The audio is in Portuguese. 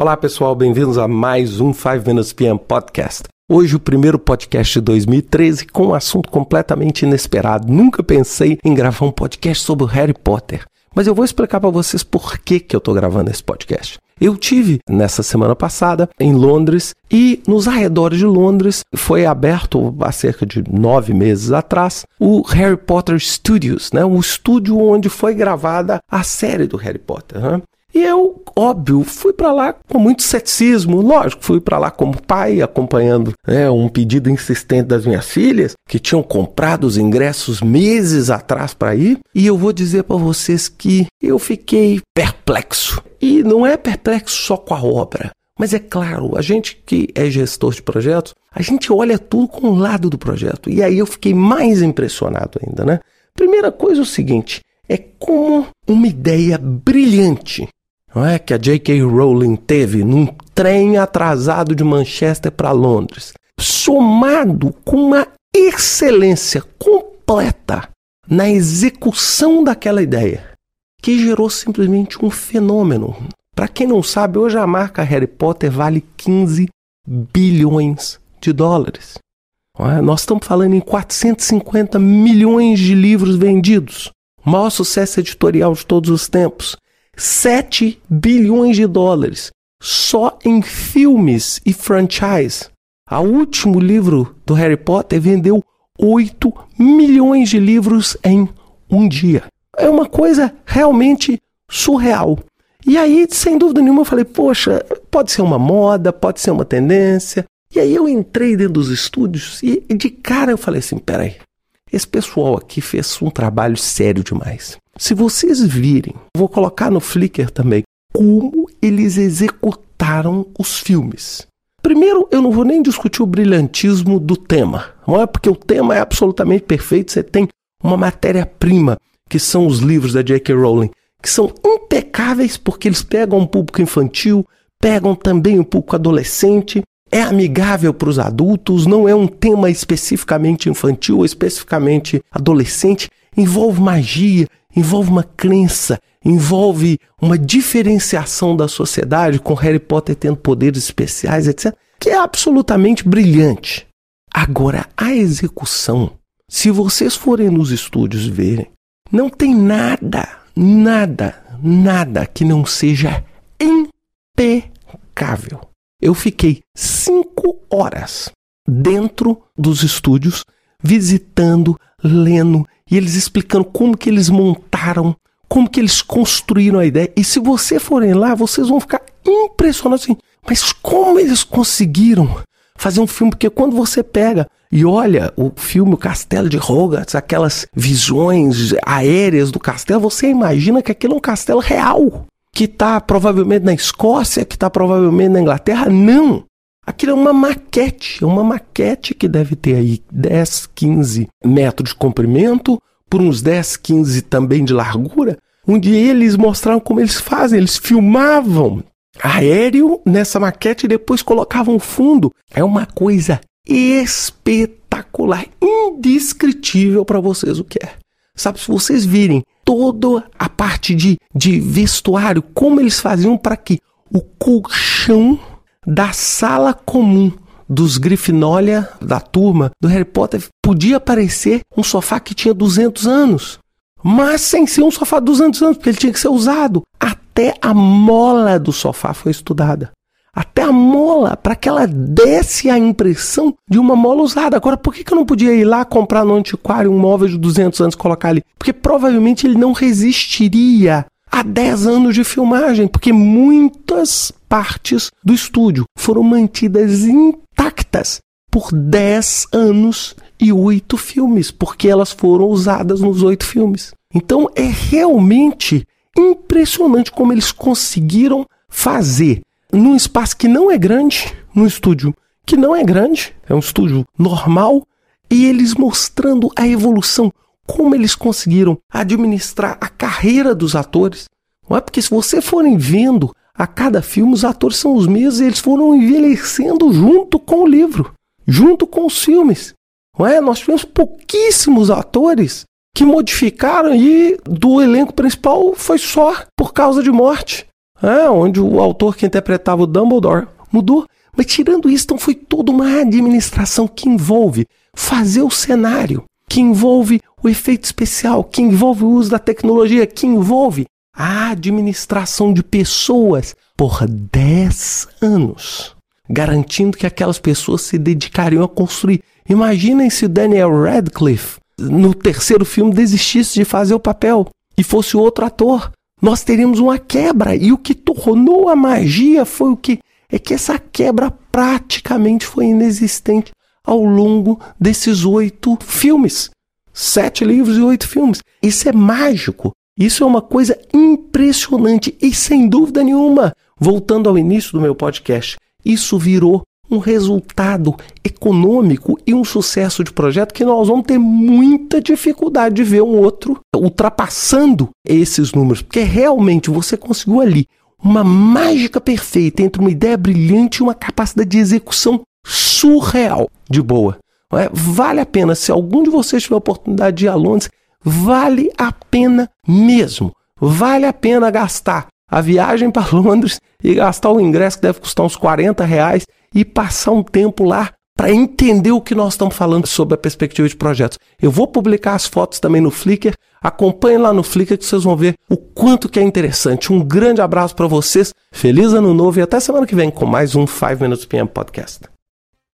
Olá pessoal, bem-vindos a mais um 5 Minutes PM Podcast. Hoje o primeiro podcast de 2013 com um assunto completamente inesperado. Nunca pensei em gravar um podcast sobre Harry Potter, mas eu vou explicar para vocês por que, que eu estou gravando esse podcast. Eu tive nessa semana passada em Londres e nos arredores de Londres foi aberto há cerca de nove meses atrás o Harry Potter Studios, né? o estúdio onde foi gravada a série do Harry Potter. Né? E eu, óbvio, fui para lá com muito ceticismo. Lógico, fui para lá como pai, acompanhando né, um pedido insistente das minhas filhas, que tinham comprado os ingressos meses atrás para ir. E eu vou dizer para vocês que eu fiquei perplexo. E não é perplexo só com a obra. Mas é claro, a gente que é gestor de projetos, a gente olha tudo com o lado do projeto. E aí eu fiquei mais impressionado ainda, né? Primeira coisa é o seguinte: é como uma ideia brilhante não é, que a J.K. Rowling teve num trem atrasado de Manchester para Londres, somado com uma excelência completa na execução daquela ideia, que gerou simplesmente um fenômeno. Para quem não sabe, hoje a marca Harry Potter vale 15 bilhões de dólares. É? Nós estamos falando em 450 milhões de livros vendidos, o maior sucesso editorial de todos os tempos. 7 bilhões de dólares só em filmes e franchise. O último livro do Harry Potter vendeu 8 milhões de livros em um dia. É uma coisa realmente surreal. E aí, sem dúvida nenhuma, eu falei: poxa, pode ser uma moda, pode ser uma tendência. E aí eu entrei dentro dos estúdios e de cara eu falei assim: peraí, esse pessoal aqui fez um trabalho sério demais. Se vocês virem, vou colocar no Flickr também, como eles executaram os filmes. Primeiro, eu não vou nem discutir o brilhantismo do tema, não é porque o tema é absolutamente perfeito, você tem uma matéria-prima, que são os livros da J.K. Rowling, que são impecáveis porque eles pegam um público infantil, pegam também um público adolescente, é amigável para os adultos, não é um tema especificamente infantil ou especificamente adolescente, envolve magia, envolve uma crença, envolve uma diferenciação da sociedade, com Harry Potter tendo poderes especiais, etc., que é absolutamente brilhante. Agora, a execução, se vocês forem nos estúdios verem, não tem nada, nada, nada que não seja impecável. Eu fiquei cinco horas dentro dos estúdios, visitando, lendo, e eles explicando como que eles montaram, como que eles construíram a ideia. E se vocês forem lá, vocês vão ficar impressionados assim, mas como eles conseguiram fazer um filme? Porque quando você pega e olha o filme O Castelo de Hogwarts, aquelas visões aéreas do castelo, você imagina que aquilo é um castelo real, que está provavelmente na Escócia, que está provavelmente na Inglaterra. Não! Aquilo é uma maquete, é uma maquete que deve ter aí 10, 15 metros de comprimento, por uns 10, 15 também de largura, onde eles mostraram como eles fazem, eles filmavam aéreo nessa maquete e depois colocavam fundo. É uma coisa espetacular, indescritível para vocês o que é. Sabe, se vocês virem toda a parte de, de vestuário, como eles faziam para que o colchão da sala comum dos Grifinólia da turma do Harry Potter podia parecer um sofá que tinha 200 anos. Mas sem ser um sofá de 200 anos, porque ele tinha que ser usado. Até a mola do sofá foi estudada. Até a mola, para que ela desse a impressão de uma mola usada. Agora, por que, que eu não podia ir lá comprar no antiquário um móvel de 200 anos e colocar ali? Porque provavelmente ele não resistiria a 10 anos de filmagem, porque muitas partes do estúdio foram mantidas intactas por 10 anos e 8 filmes, porque elas foram usadas nos 8 filmes. Então é realmente impressionante como eles conseguiram fazer num espaço que não é grande, num estúdio que não é grande, é um estúdio normal, e eles mostrando a evolução, como eles conseguiram administrar a carreira dos atores. Não é porque se você forem vendo a cada filme os atores são os mesmos e eles foram envelhecendo junto com o livro, junto com os filmes. Não é? Nós tivemos pouquíssimos atores que modificaram e do elenco principal foi só por causa de morte. é, onde o autor que interpretava o Dumbledore mudou. Mas tirando isso, então foi toda uma administração que envolve fazer o cenário, que envolve o efeito especial, que envolve o uso da tecnologia, que envolve a administração de pessoas por 10 anos, garantindo que aquelas pessoas se dedicariam a construir. Imaginem se Daniel Radcliffe, no terceiro filme, desistisse de fazer o papel e fosse outro ator. Nós teríamos uma quebra. E o que tornou a magia foi o que? É que essa quebra praticamente foi inexistente ao longo desses oito filmes. Sete livros e oito filmes. Isso é mágico. Isso é uma coisa impressionante. E sem dúvida nenhuma, voltando ao início do meu podcast, isso virou um resultado econômico e um sucesso de projeto que nós vamos ter muita dificuldade de ver um outro ultrapassando esses números, porque realmente você conseguiu ali uma mágica perfeita entre uma ideia brilhante e uma capacidade de execução surreal de boa. É? Vale a pena, se algum de vocês tiver a oportunidade de ir a Londres, vale a pena mesmo. Vale a pena gastar a viagem para Londres e gastar o ingresso que deve custar uns 40 reais e passar um tempo lá para entender o que nós estamos falando sobre a perspectiva de projetos. Eu vou publicar as fotos também no Flickr. Acompanhe lá no Flickr que vocês vão ver o quanto que é interessante. Um grande abraço para vocês. Feliz ano novo e até semana que vem com mais um 5 Minutes PM Podcast.